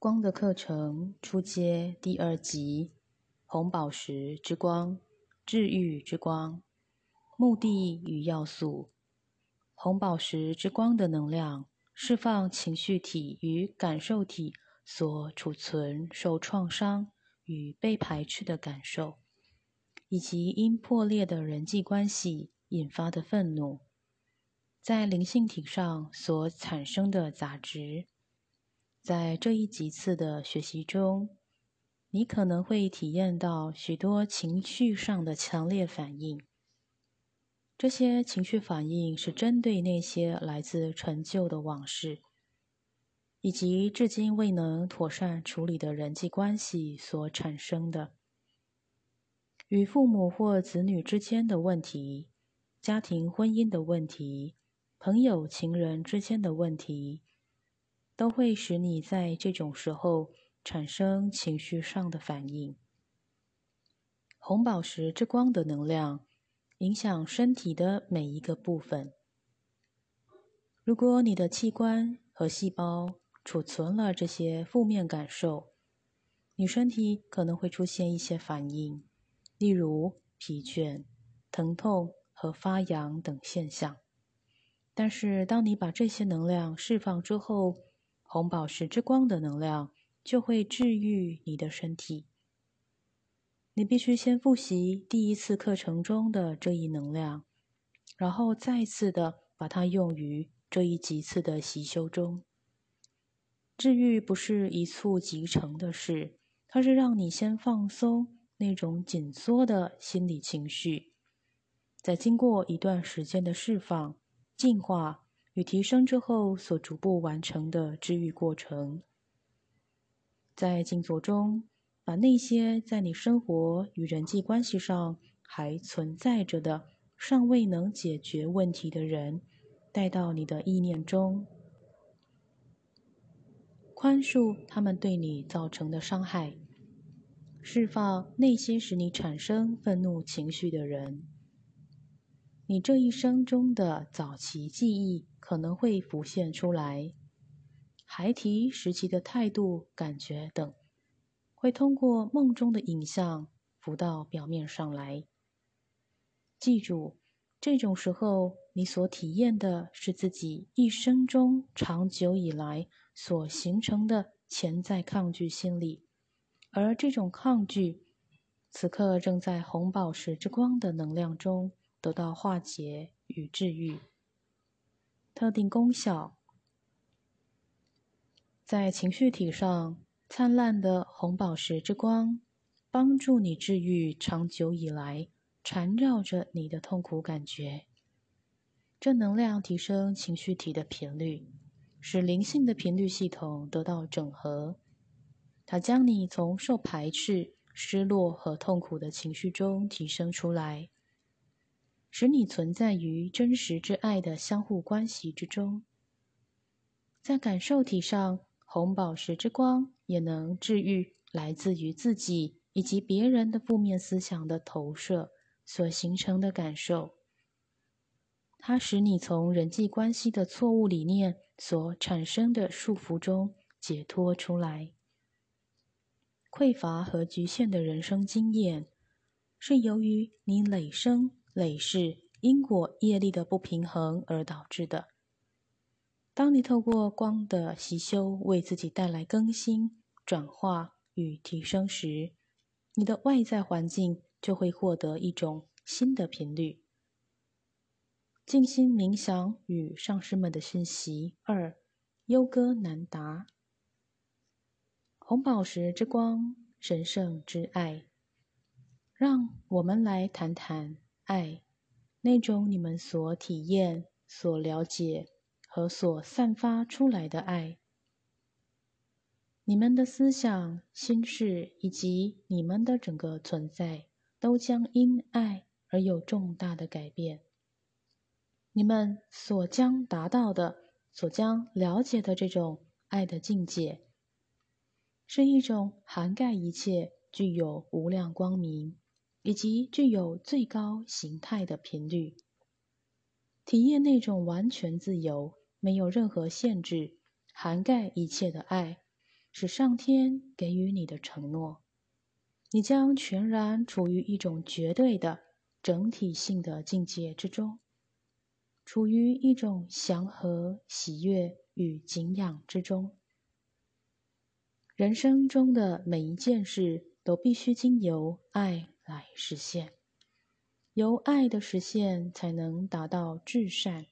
光的课程初阶第二集：红宝石之光，治愈之光。目的与要素：红宝石之光的能量，释放情绪体与感受体所储存受创伤与被排斥的感受，以及因破裂的人际关系引发的愤怒，在灵性体上所产生的杂质。在这一几次的学习中，你可能会体验到许多情绪上的强烈反应。这些情绪反应是针对那些来自陈旧的往事，以及至今未能妥善处理的人际关系所产生的。与父母或子女之间的问题、家庭婚姻的问题、朋友情人之间的问题。都会使你在这种时候产生情绪上的反应。红宝石之光的能量影响身体的每一个部分。如果你的器官和细胞储存了这些负面感受，你身体可能会出现一些反应，例如疲倦、疼痛和发痒等现象。但是，当你把这些能量释放之后，红宝石之光的能量就会治愈你的身体。你必须先复习第一次课程中的这一能量，然后再次的把它用于这一几次的习修中。治愈不是一蹴即成的事，它是让你先放松那种紧缩的心理情绪，在经过一段时间的释放、净化。与提升之后所逐步完成的治愈过程，在静坐中，把那些在你生活与人际关系上还存在着的、尚未能解决问题的人，带到你的意念中，宽恕他们对你造成的伤害，释放内心使你产生愤怒情绪的人。你这一生中的早期记忆可能会浮现出来，孩提时期的态度、感觉等，会通过梦中的影像浮到表面上来。记住，这种时候你所体验的是自己一生中长久以来所形成的潜在抗拒心理，而这种抗拒，此刻正在红宝石之光的能量中。得到化解与治愈，特定功效，在情绪体上灿烂的红宝石之光，帮助你治愈长久以来缠绕着你的痛苦感觉。正能量提升情绪体的频率，使灵性的频率系统得到整合。它将你从受排斥、失落和痛苦的情绪中提升出来。使你存在于真实之爱的相互关系之中。在感受体上，红宝石之光也能治愈来自于自己以及别人的负面思想的投射所形成的感受。它使你从人际关系的错误理念所产生的束缚中解脱出来。匮乏和局限的人生经验，是由于你累生。累世因果业力的不平衡而导致的。当你透过光的习修为自己带来更新、转化与提升时，你的外在环境就会获得一种新的频率。静心冥想与上师们的讯息二：优歌难达。红宝石之光，神圣之爱，让我们来谈谈。爱，那种你们所体验、所了解和所散发出来的爱，你们的思想、心事以及你们的整个存在，都将因爱而有重大的改变。你们所将达到的、所将了解的这种爱的境界，是一种涵盖一切、具有无量光明。以及具有最高形态的频率，体验那种完全自由、没有任何限制、涵盖一切的爱，是上天给予你的承诺，你将全然处于一种绝对的整体性的境界之中，处于一种祥和、喜悦与敬仰之中。人生中的每一件事都必须经由爱来实现，由爱的实现才能达到至善。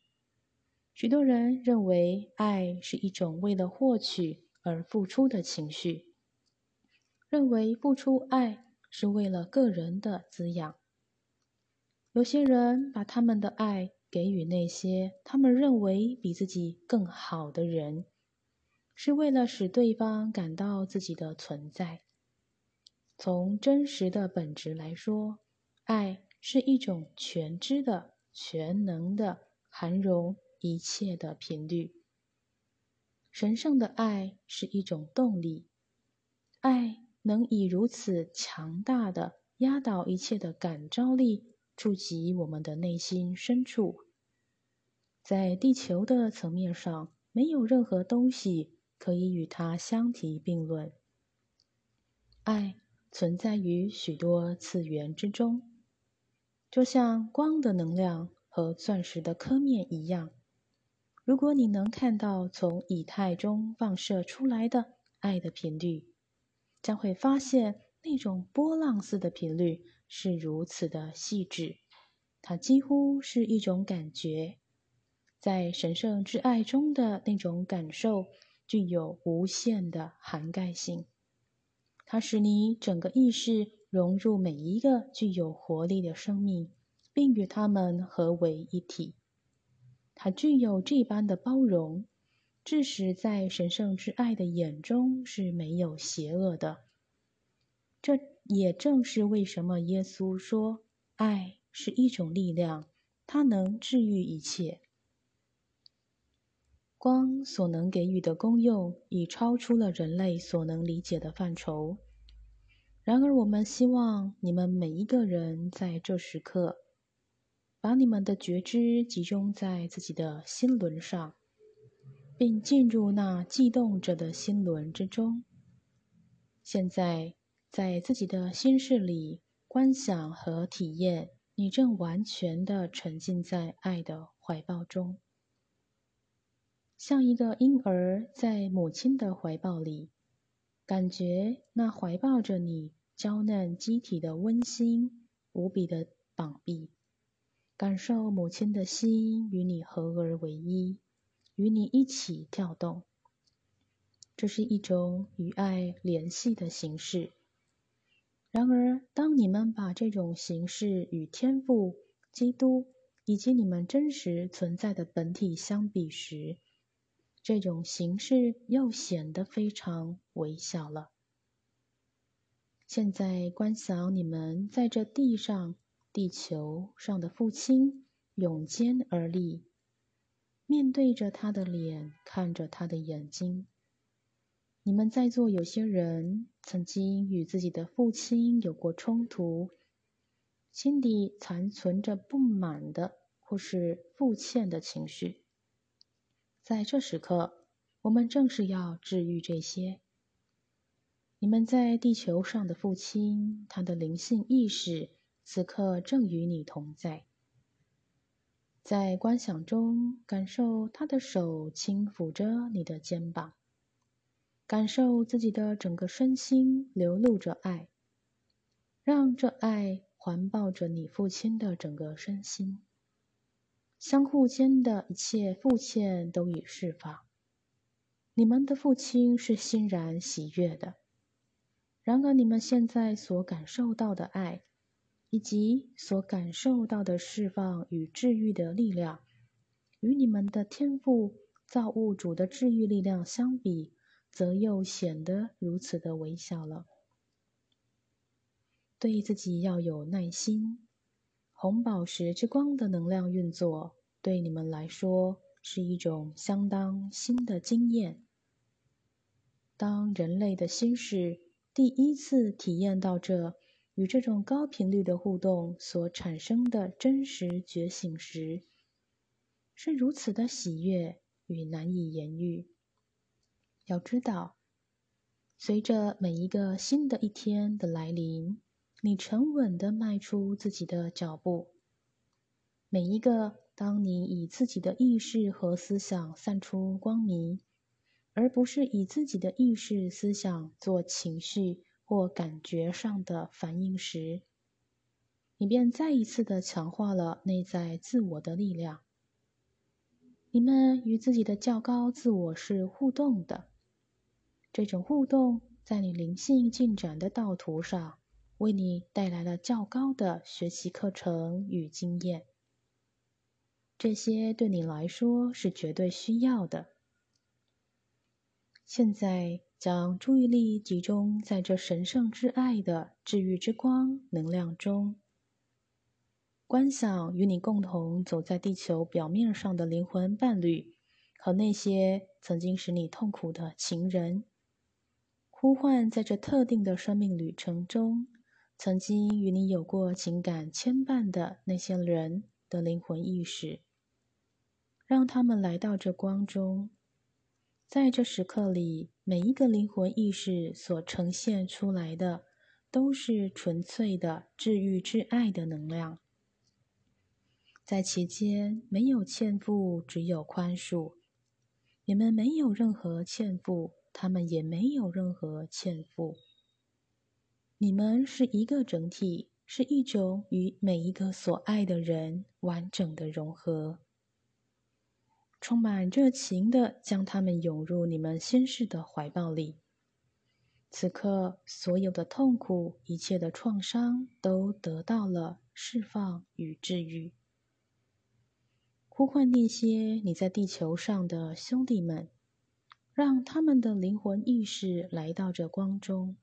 许多人认为爱是一种为了获取。而付出的情绪，认为付出爱是为了个人的滋养。有些人把他们的爱给予那些他们认为比自己更好的人，是为了使对方感到自己的存在。从真实的本质来说，爱是一种全知的、全能的、涵容一切的频率。神圣的爱是一种动力，爱能以如此强大的压倒一切的感召力，触及我们的内心深处。在地球的层面上，没有任何东西可以与它相提并论。爱存在于许多次元之中，就像光的能量和钻石的刻面一样。如果你能看到从以太中放射出来的爱的频率，将会发现那种波浪似的频率是如此的细致，它几乎是一种感觉，在神圣之爱中的那种感受具有无限的涵盖性，它使你整个意识融入每一个具有活力的生命，并与它们合为一体。它具有这般的包容，致使在神圣之爱的眼中是没有邪恶的。这也正是为什么耶稣说，爱是一种力量，它能治愈一切。光所能给予的功用已超出了人类所能理解的范畴。然而，我们希望你们每一个人在这时刻。把你们的觉知集中在自己的心轮上，并进入那悸动着的心轮之中。现在，在自己的心事里观想和体验，你正完全的沉浸在爱的怀抱中，像一个婴儿在母亲的怀抱里，感觉那怀抱着你娇嫩机体的温馨无比的绑臂。感受母亲的心与你合而为一，与你一起跳动。这是一种与爱联系的形式。然而，当你们把这种形式与天赋、基督以及你们真实存在的本体相比时，这种形式又显得非常微小了。现在，观想你们在这地上。地球上的父亲拥肩而立，面对着他的脸，看着他的眼睛。你们在座有些人曾经与自己的父亲有过冲突，心底残存着不满的或是负欠的情绪。在这时刻，我们正是要治愈这些。你们在地球上的父亲，他的灵性意识。此刻正与你同在，在观想中感受他的手轻抚着你的肩膀，感受自己的整个身心流露着爱，让这爱环抱着你父亲的整个身心，相互间的一切负欠都已释放。你们的父亲是欣然喜悦的，然而你们现在所感受到的爱。以及所感受到的释放与治愈的力量，与你们的天赋造物主的治愈力量相比，则又显得如此的微小了。对自己要有耐心。红宝石之光的能量运作，对你们来说是一种相当新的经验。当人类的心事第一次体验到这。与这种高频率的互动所产生的真实觉醒时，是如此的喜悦与难以言喻。要知道，随着每一个新的一天的来临，你沉稳的迈出自己的脚步。每一个当你以自己的意识和思想散出光明，而不是以自己的意识思想做情绪或感觉上的反应时，你便再一次的强化了内在自我的力量。你们与自己的较高自我是互动的。这种互动在你灵性进展的道途上，为你带来了较高的学习课程与经验。这些对你来说是绝对需要的。现在，将注意力集中在这神圣之爱的治愈之光能量中，观想与你共同走在地球表面上的灵魂伴侣和那些曾经使你痛苦的情人。呼唤在这特定的生命旅程中，曾经与你有过情感牵绊的那些人的灵魂意识，让他们来到这光中。在这时刻里，每一个灵魂意识所呈现出来的，都是纯粹的治愈之爱的能量。在其间，没有欠负，只有宽恕。你们没有任何欠负。他们也没有任何欠负。你们是一个整体，是一种与每一个所爱的人完整的融合，充满热情的将他们涌入你们心事的怀抱里。此刻，所有的痛苦、一切的创伤都得到了释放与治愈。呼唤那些你在地球上的兄弟们。让他们的灵魂意识来到这光中，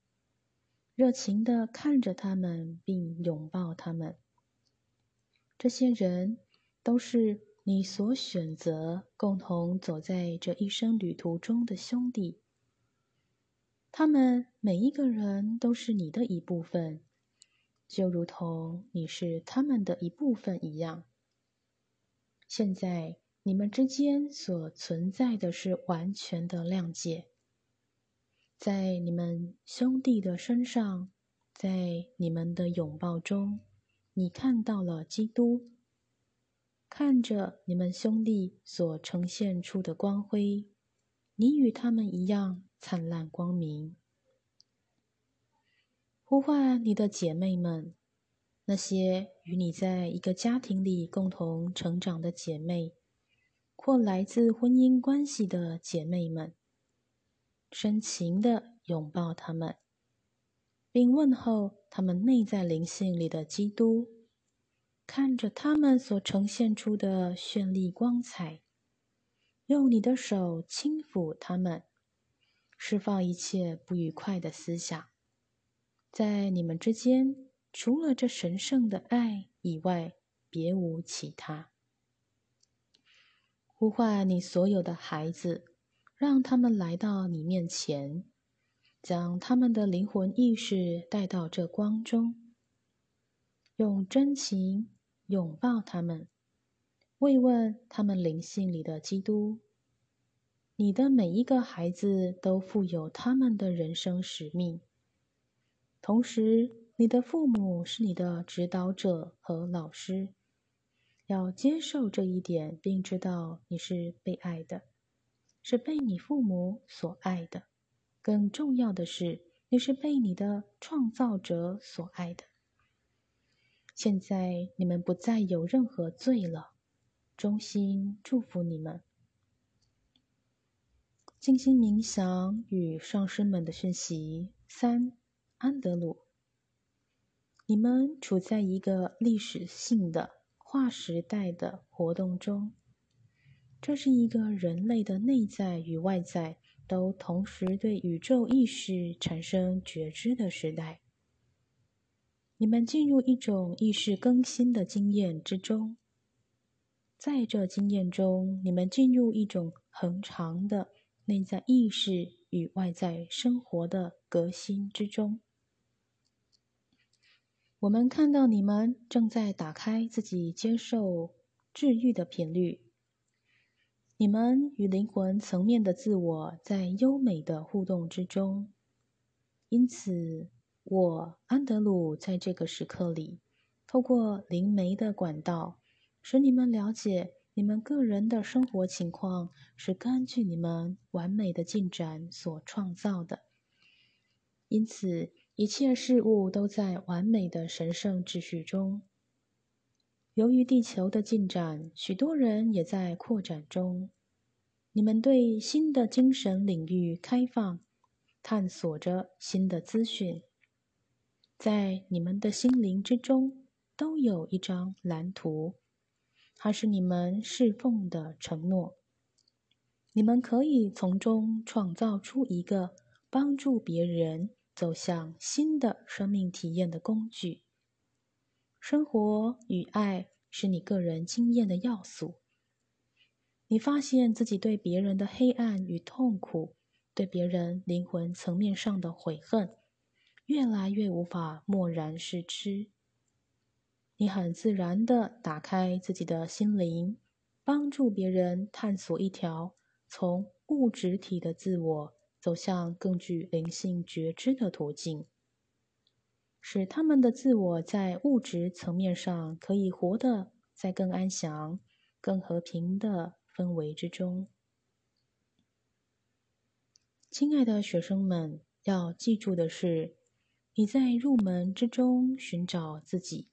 热情的看着他们，并拥抱他们。这些人都是你所选择共同走在这一生旅途中的兄弟。他们每一个人都是你的一部分，就如同你是他们的一部分一样。现在。你们之间所存在的是完全的谅解，在你们兄弟的身上，在你们的拥抱中，你看到了基督，看着你们兄弟所呈现出的光辉，你与他们一样灿烂光明。呼唤你的姐妹们，那些与你在一个家庭里共同成长的姐妹。或来自婚姻关系的姐妹们，深情的拥抱他们，并问候他们内在灵性里的基督，看着他们所呈现出的绚丽光彩，用你的手轻抚他们，释放一切不愉快的思想。在你们之间，除了这神圣的爱以外，别无其他。呼唤你所有的孩子，让他们来到你面前，将他们的灵魂意识带到这光中，用真情拥抱他们，慰问他们灵性里的基督。你的每一个孩子都负有他们的人生使命，同时，你的父母是你的指导者和老师。要接受这一点，并知道你是被爱的，是被你父母所爱的。更重要的是，你是被你的创造者所爱的。现在你们不再有任何罪了。衷心祝福你们。静心冥想与上师们的讯息三：安德鲁，你们处在一个历史性的。划时代的活动中，这是一个人类的内在与外在都同时对宇宙意识产生觉知的时代。你们进入一种意识更新的经验之中，在这经验中，你们进入一种恒长的内在意识与外在生活的革新之中。我们看到你们正在打开自己接受治愈的频率。你们与灵魂层面的自我在优美的互动之中，因此，我安德鲁在这个时刻里，透过灵媒的管道，使你们了解你们个人的生活情况是根据你们完美的进展所创造的。因此，一切事物都在完美的神圣秩序中。由于地球的进展，许多人也在扩展中。你们对新的精神领域开放。探索着新的资讯，在你们的心灵之中都有一张蓝图，它是你们侍奉的承诺。你们可以从中创造出一个帮助别人走向新的生命体验的工具。生活与爱是你个人经验的要素。你发现自己对别人的黑暗与痛苦。对别人灵魂层面上的悔恨，越来越无法漠然视之。你很自然的打开自己的心灵，帮助别人探索一条从物质体的自我走向更具灵性觉知的途径，使他们的自我在物质层面上可以活得在更安详、更和平的氛围之中。亲爱的学生们，要记住的是，你在入门之中寻找自己。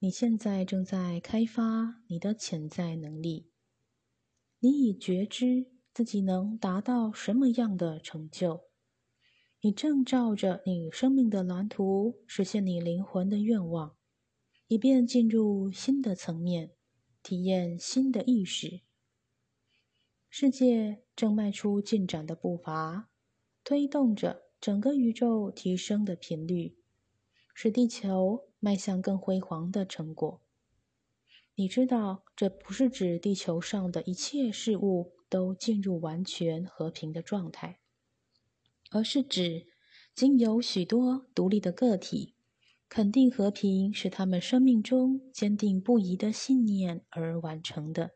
你现在正在开发你的潜在能力。你已觉知自己能达到什么样的成就。你正照着你生命的蓝图实现你灵魂的愿望，以便进入新的层面，体验新的意识。世界正迈出进展的步伐，推动着整个宇宙提升的频率，使地球迈向更辉煌的成果。你知道，这不是指地球上的一切事物都进入完全和平的状态，而是指经由许多独立的个体肯定和平，是他们生命中坚定不移的信念而完成的。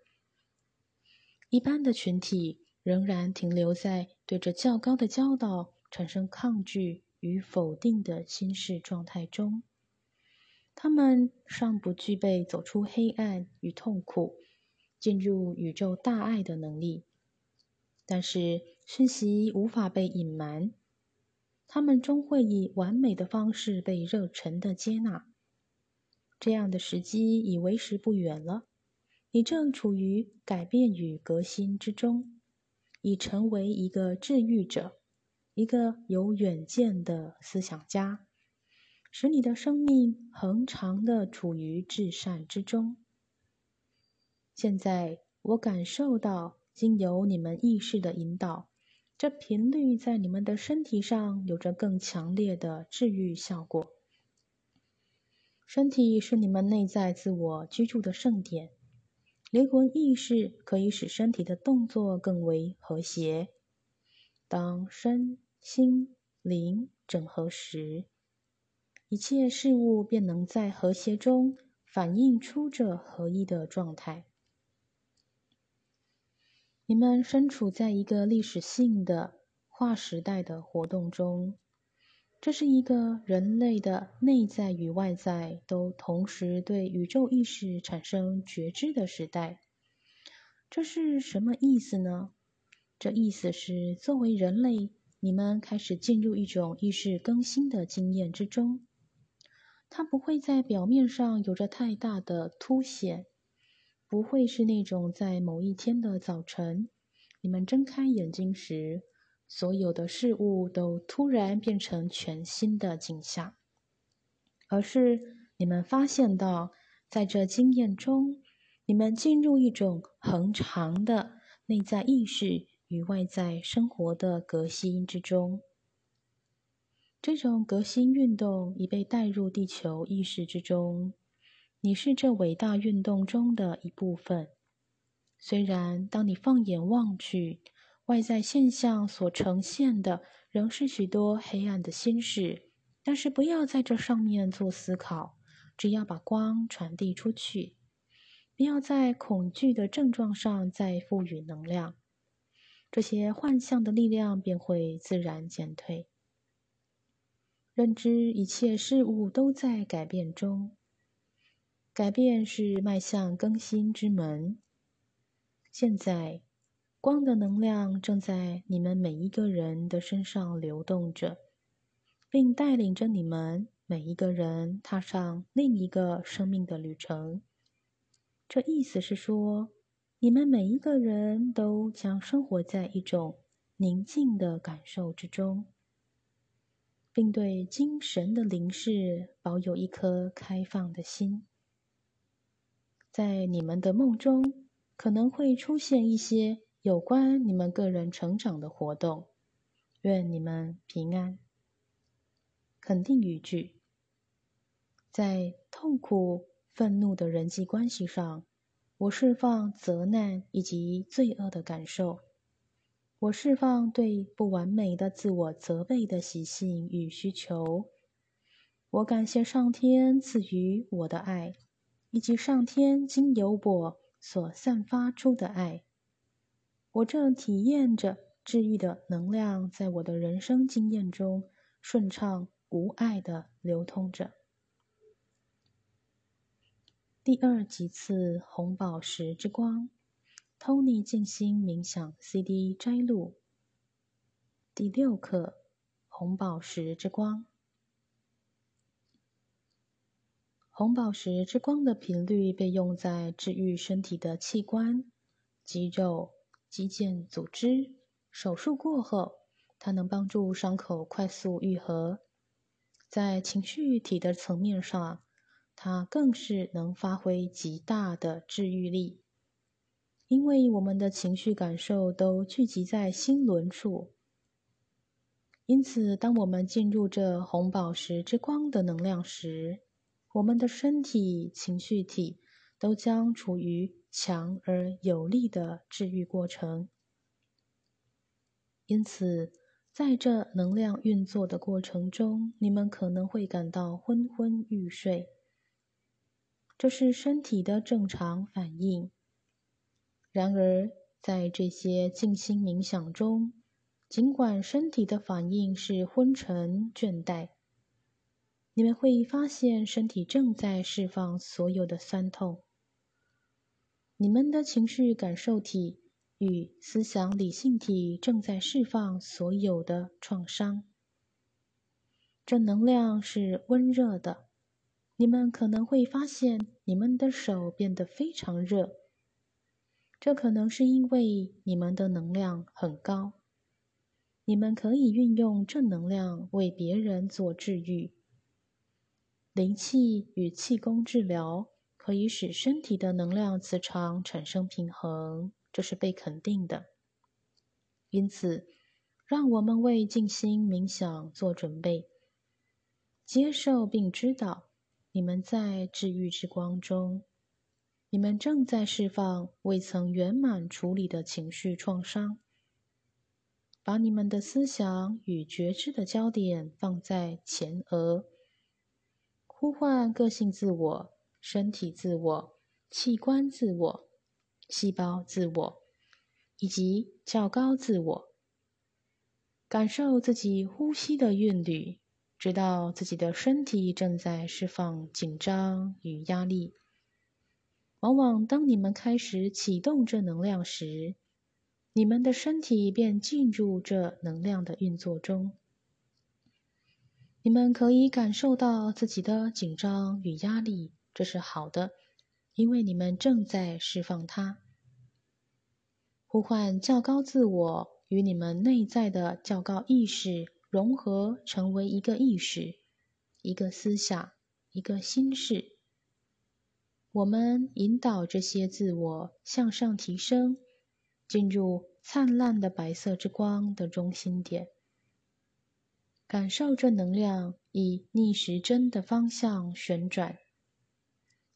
一般的群体仍然停留在对着较高的教导产生抗拒与否定的心事状态中，他们尚不具备走出黑暗与痛苦、进入宇宙大爱的能力。但是讯息无法被隐瞒，他们终会以完美的方式被热忱的接纳。这样的时机已为时不远了。你正处于改变与革新之中，已成为一个治愈者，一个有远见的思想家，使你的生命恒长的处于至善之中。现在，我感受到经由你们意识的引导，这频率在你们的身体上有着更强烈的治愈效果。身体是你们内在自我居住的圣殿。灵魂意识可以使身体的动作更为和谐。当身心灵整合时，一切事物便能在和谐中反映出这合一的状态。你们身处在一个历史性的划时代的活动中。这是一个人类的内在与外在都同时对宇宙意识产生觉知的时代。这是什么意思呢？这意思是，作为人类，你们开始进入一种意识更新的经验之中。它不会在表面上有着太大的凸显，不会是那种在某一天的早晨，你们睁开眼睛时。所有的事物都突然变成全新的景象，而是你们发现到，在这经验中，你们进入一种恒长的内在意识与外在生活的革新之中。这种革新运动已被带入地球意识之中，你是这伟大运动中的一部分。虽然当你放眼望去，外在现象所呈现的仍是许多黑暗的心事，但是不要在这上面做思考，只要把光传递出去，不要在恐惧的症状上再赋予能量，这些幻象的力量便会自然减退。认知一切事物都在改变中。改变是迈向更新之门。现在，光的能量正在你们每一个人的身上流动着，并带领着你们每一个人踏上另一个生命的旅程。这意思是说，你们每一个人都将生活在一种宁静的感受之中，并对精神的凝视保有一颗开放的心。在你们的梦中，可能会出现一些有关你们个人成长的活动。愿你们平安。肯定语句：在痛苦、愤怒的人际关系上，我释放责难以及罪恶的感受；我释放对不完美的自我责备的习性与需求；我感谢上天赐予我的爱。以及上天经由我所散发出的爱，我正体验着治愈的能量在我的人生经验中顺畅无碍的流通着。第二几次红宝石之光，Tony 静心冥想 CD 摘录。第六课，红宝石之光。红宝石之光的频率被用在治愈身体的器官、肌肉、肌腱组织。手术过后，它能帮助伤口快速愈合。在情绪体的层面上，它更是能发挥极大的治愈力，因为我们的情绪感受都聚集在心轮处。因此，当我们进入这红宝石之光的能量时，我们的身体、情绪体都将处于强而有力的治愈过程。因此，在这能量运作的过程中，你们可能会感到昏昏欲睡，这是身体的正常反应。然而，在这些静心冥想中，尽管身体的反应是昏沉、倦怠。你们会发现身体正在释放所有的酸痛。你们的情绪感受体与思想理性体正在释放所有的创伤。这能量是温热的。你们可能会发现你们的手变得非常热。这可能是因为你们的能量很高。你们可以运用正能量为别人做治愈。灵气与气功治疗可以使身体的能量磁场产生平衡，这是被肯定的。因此，让我们为静心冥想做准备，接受并知道你们在治愈之光中，你们正在释放未曾圆满处理的情绪创伤。把你们的思想与觉知的焦点放在前额。呼唤个性自我、身体自我、器官自我、细胞自我以及较高自我，感受自己呼吸的韵律，知道自己的身体正在释放紧张与压力。往往当你们开始启动这能量时，你们的身体便进入这能量的运作中。你们可以感受到自己的紧张与压力，这是好的，因为你们正在释放它。呼唤较高自我与你们内在的较高意识融合，成为一个意识、一个思想、一个心事。我们引导这些自我向上提升，进入灿烂的白色之光的中心点。感受这能量以逆时针的方向旋转。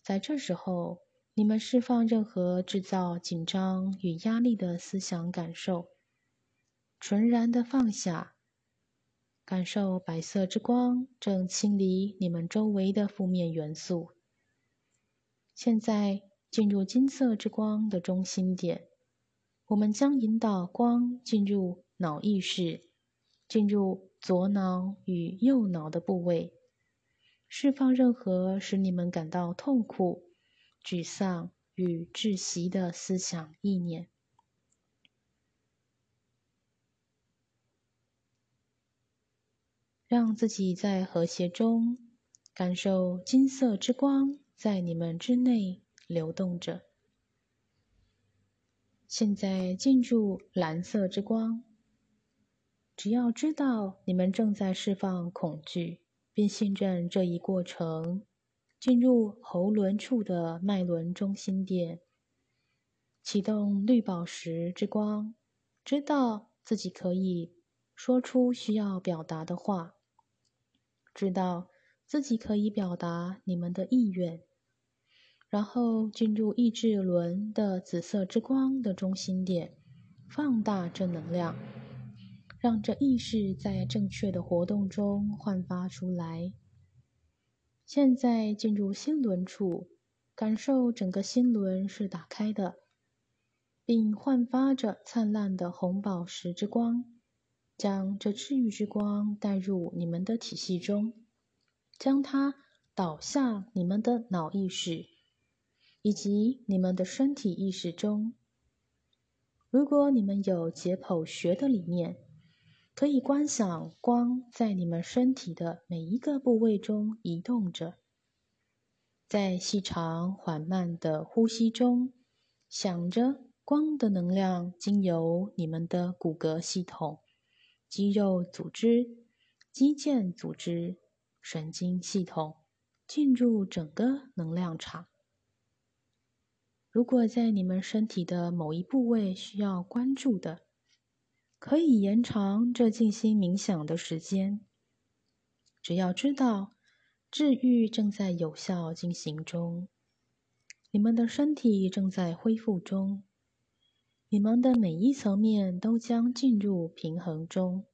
在这时候，你们释放任何制造紧张与压力的思想感受，纯然的放下。感受白色之光正清理你们周围的负面元素。现在进入金色之光的中心点，我们将引导光进入脑意识。进入左脑与右脑的部位，释放任何使你们感到痛苦、沮丧与窒息的思想意念。让自己在和谐中感受金色之光在你们之内流动着。现在进入蓝色之光。只要知道你们正在释放恐惧，并信任这一过程，进入喉轮处的脉轮中心点，启动绿宝石之光，知道自己可以说出需要表达的话。知道自己可以表达你们的意愿，然后进入意志轮的紫色之光的中心点，放大正能量，让这意识在正确的活动中焕发出来。现在进入心轮处，感受整个心轮是打开的，并焕发着灿烂的红宝石之光。将这治愈之光带入你们的体系中，将它导向你们的脑意识以及你们的身体意识中。如果你们有解剖学的理念，可以观想光在你们身体的每一个部位中移动着，在细长缓慢的呼吸中，想着光的能量经由你们的骨骼系统。肌肉组织、肌腱组织、神经系统进入整个能量场。如果在你们身体的某一部位需要关注的，可以延长这静心冥想的时间。只要知道治愈正在有效进行中，你们的身体正在恢复中。你们的每一层面都将进入平衡中。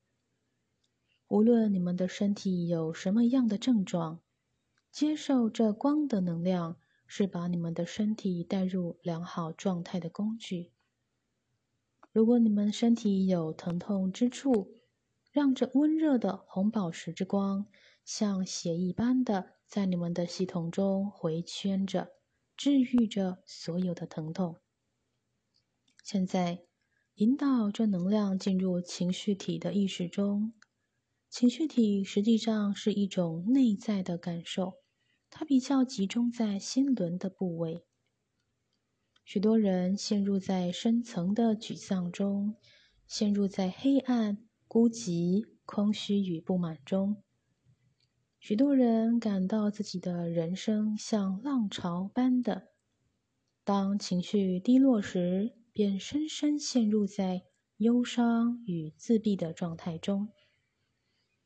无论你们的身体有什么样的症状，接受这光的能量是把你们的身体带入良好状态的工具。如果你们身体有疼痛之处，让这温热的红宝石之光像血一般的在你们的系统中回圈着，治愈着所有的疼痛。现在，引导这能量进入情绪体的意识中。情绪体实际上是一种内在的感受，它比较集中在心轮的部位。许多人陷入在深层的沮丧中，陷入在黑暗、孤寂、空虚与不满中。许多人感到自己的人生像浪潮般的，当情绪低落时。便深深陷入在忧伤与自闭的状态中，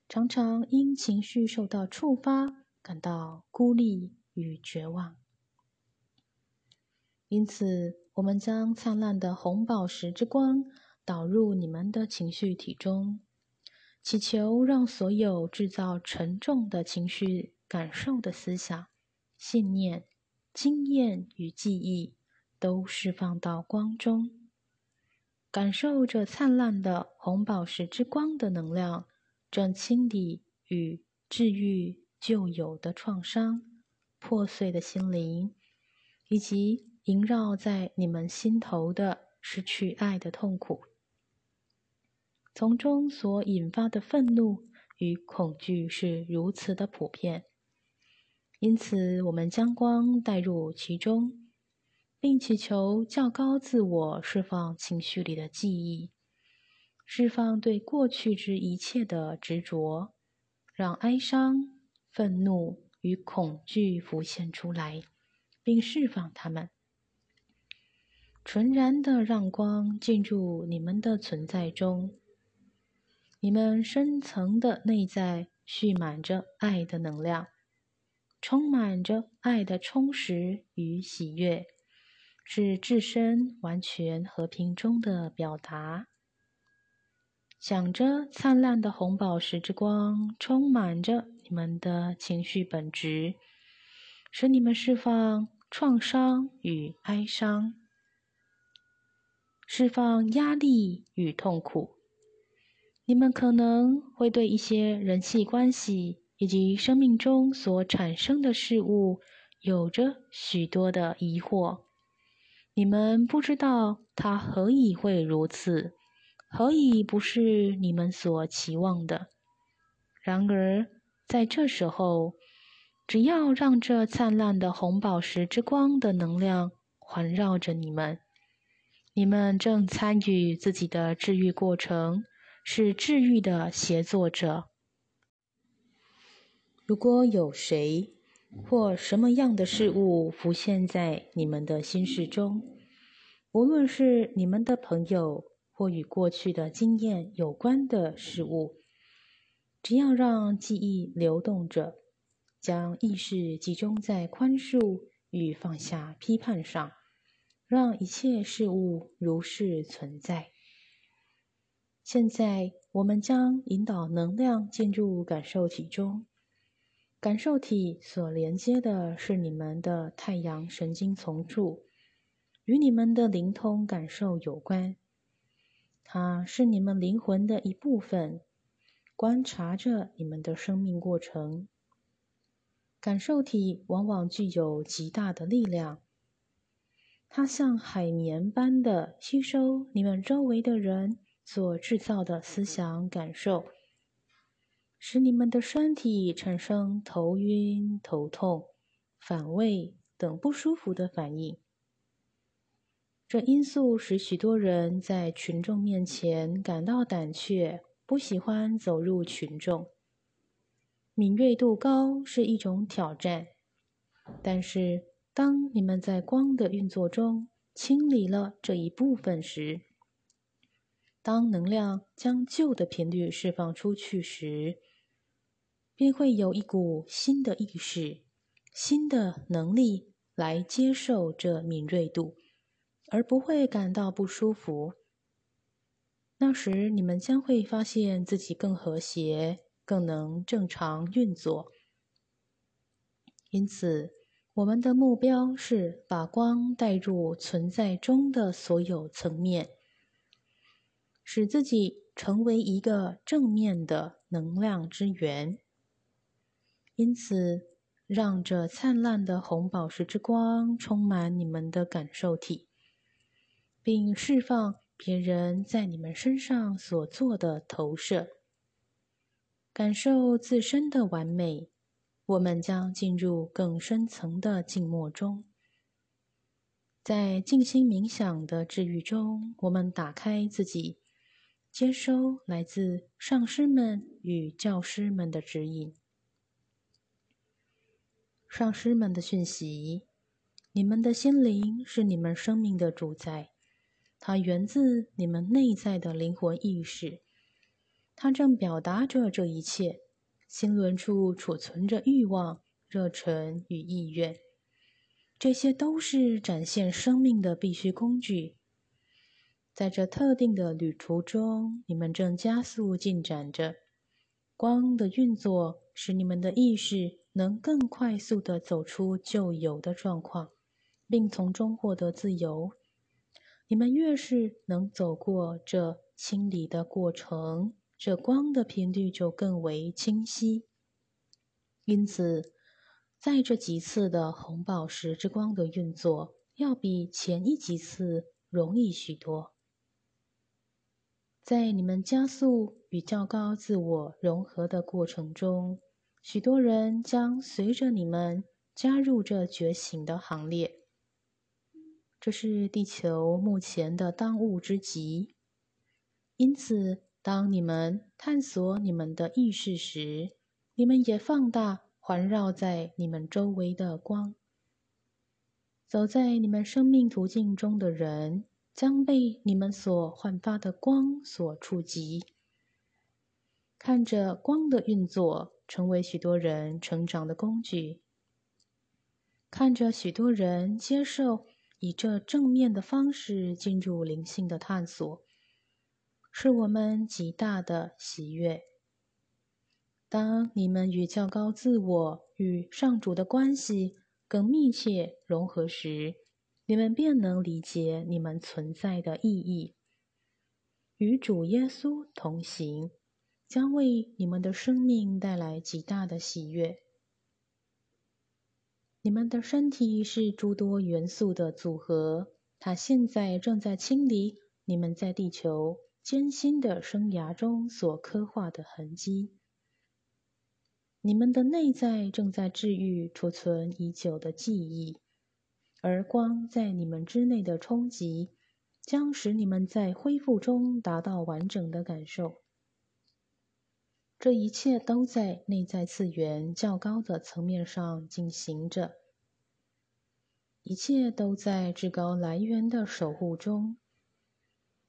常常因情绪受到触发，感到孤立与绝望。因此，我们将灿烂的红宝石之光导入你们的情绪体中，祈求让所有制造沉重的情绪感受的思想、信念、经验与记忆。都释放到光中，感受着灿烂的红宝石之光的能量，正清理与治愈旧有的创伤、破碎的心灵，以及萦绕在你们心头的失去爱的痛苦，从中所引发的愤怒与恐惧是如此的普遍，因此我们将光带入其中。并祈求较高自我释放情绪里的记忆，释放对过去之一切的执着，让哀伤、愤怒与恐惧浮现出来，并释放它们，纯然的让光进入你们的存在中。你们深层的内在蓄满着爱的能量，充满着爱的充实与喜悦。是置身完全和平中的表达。想着灿烂的红宝石之光，充满着你们的情绪本质，使你们释放创伤与哀伤，释放压力与痛苦，你们可能会对一些人际关系以及生命中所产生的事物有着许多的疑惑。你们不知道它何以会如此，何以不是你们所期望的。然而，在这时候，只要让这灿烂的红宝石之光的能量环绕着你们，你们正参与自己的治愈过程，是治愈的协作者。如果有谁，或什么样的事物浮现在你们的心事中，无论是你们的朋友或与过去的经验有关的事物，只要让记忆流动着，将意识集中在宽恕与放下批判上，让一切事物如是存在。现在，我们将引导能量进入感受体中。感受体所连接的是你们的太阳神经丛柱，与你们的灵通感受有关。它是你们灵魂的一部分，观察着你们的生命过程。感受体往往具有极大的力量，它像海绵般的吸收你们周围的人所制造的思想感受。使你们的身体产生头晕、头痛、反胃等不舒服的反应。这因素使许多人在群众面前感到胆怯，不喜欢走入群众。敏锐度高是一种挑战，但是当你们在光的运作中清理了这一部分时，当能量将旧的频率释放出去时，便会有一股新的意识、新的能力来接受这敏锐度，而不会感到不舒服。那时，你们将会发现自己更和谐，更能正常运作。因此，我们的目标是把光带入存在中的所有层面，使自己成为一个正面的能量之源。因此，让这灿烂的红宝石之光充满你们的感受体，并释放别人在你们身上所做的投射。感受自身的完美，我们将进入更深层的静默中。在静心冥想的治愈中，我们打开自己，接收来自上师们与教师们的指引。上师们的讯息：你们的心灵是你们生命的主宰，它源自你们内在的灵魂意识，它正表达着这一切。心轮处储存着欲望、热忱与意愿，这些都是展现生命的必须工具。在这特定的旅途中，你们正加速进展着。光的运作使你们的意识。能更快速地走出旧有的状况，并从中获得自由。你们越是能走过这清理的过程，这光的频率就更为清晰。因此，在这几次的红宝石之光的运作，要比前一几次容易许多。在你们加速与较高自我融合的过程中。许多人将随着你们加入这觉醒的行列。这是地球目前的当务之急。因此，当你们探索你们的意识时，你们也放大环绕在你们周围的光。走在你们生命途径中的人将被你们所焕发的光所触及。看着光的运作。成为许多人成长的工具。看着许多人接受以这正面的方式进入灵性的探索，是我们极大的喜悦。当你们与较高自我与上主的关系更密切融合时，你们便能理解你们存在的意义。与主耶稣同行，将为你们的生命带来极大的喜悦。你们的身体是诸多元素的组合，它现在正在清理你们在地球艰辛的生涯中所刻画的痕迹。你们的内在正在治愈储存已久的记忆，而光在你们之内的冲击，将使你们在恢复中达到完整的感受。这一切都在内在次元较高的层面上进行着，一切都在至高来源的守护中。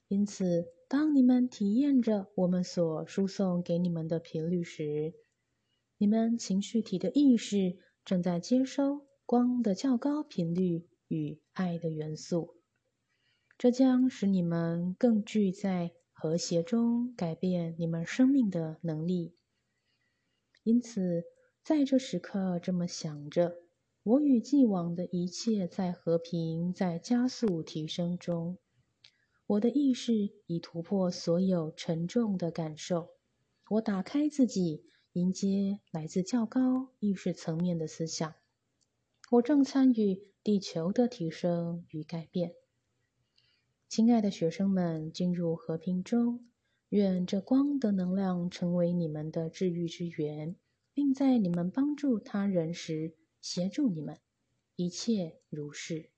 因此，当你们体验着我们所输送给你们的频率时，你们情绪体的意识正在接收光的较高频率与爱的元素，这将使你们更具在。和谐中改变你们生命的能力。因此，在这时刻这么想着：我与既往的一切在和平，在加速提升中。我的意识已突破所有沉重的感受。我打开自己，迎接来自较高意识层面的思想。我正参与地球的提升与改变。亲爱的学生们，进入和平中，愿这光的能量成为你们的治愈之源，并在你们帮助他人时协助你们。一切如是。